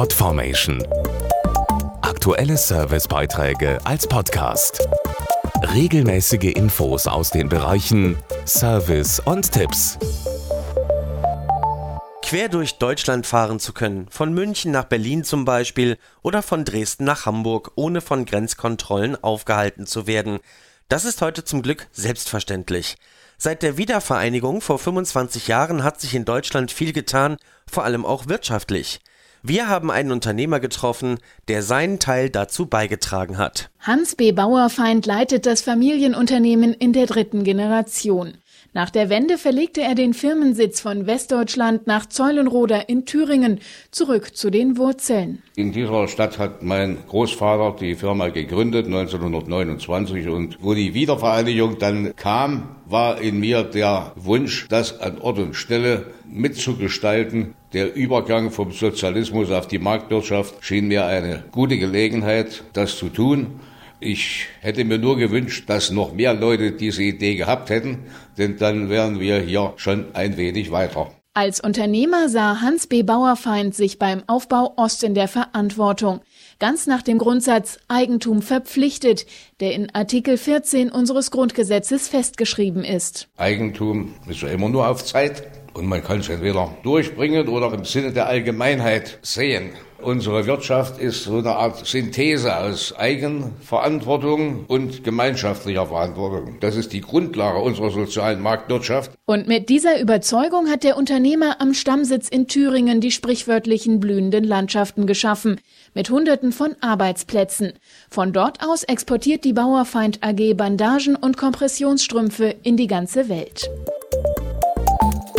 Podformation. Aktuelle Servicebeiträge als Podcast. Regelmäßige Infos aus den Bereichen Service und Tipps. Quer durch Deutschland fahren zu können, von München nach Berlin zum Beispiel oder von Dresden nach Hamburg, ohne von Grenzkontrollen aufgehalten zu werden, das ist heute zum Glück selbstverständlich. Seit der Wiedervereinigung vor 25 Jahren hat sich in Deutschland viel getan, vor allem auch wirtschaftlich. Wir haben einen Unternehmer getroffen, der seinen Teil dazu beigetragen hat. Hans B. Bauerfeind leitet das Familienunternehmen in der dritten Generation. Nach der Wende verlegte er den Firmensitz von Westdeutschland nach Zeulenroda in Thüringen, zurück zu den Wurzeln. In dieser Stadt hat mein Großvater die Firma gegründet 1929 und wo die Wiedervereinigung dann kam, war in mir der Wunsch, das an Ort und Stelle mitzugestalten. Der Übergang vom Sozialismus auf die Marktwirtschaft schien mir eine gute Gelegenheit, das zu tun. Ich hätte mir nur gewünscht, dass noch mehr Leute diese Idee gehabt hätten, denn dann wären wir hier schon ein wenig weiter. Als Unternehmer sah Hans B. Bauerfeind sich beim Aufbau Ost in der Verantwortung. Ganz nach dem Grundsatz Eigentum verpflichtet, der in Artikel 14 unseres Grundgesetzes festgeschrieben ist. Eigentum ist ja immer nur auf Zeit und man kann es entweder durchbringen oder im Sinne der Allgemeinheit sehen. Unsere Wirtschaft ist so eine Art Synthese aus Eigenverantwortung und gemeinschaftlicher Verantwortung. Das ist die Grundlage unserer sozialen Marktwirtschaft. Und mit dieser Überzeugung hat der Unternehmer am Stammsitz in Thüringen die sprichwörtlichen blühenden Landschaften geschaffen, mit Hunderten von Arbeitsplätzen. Von dort aus exportiert die Bauerfeind AG Bandagen und Kompressionsstrümpfe in die ganze Welt.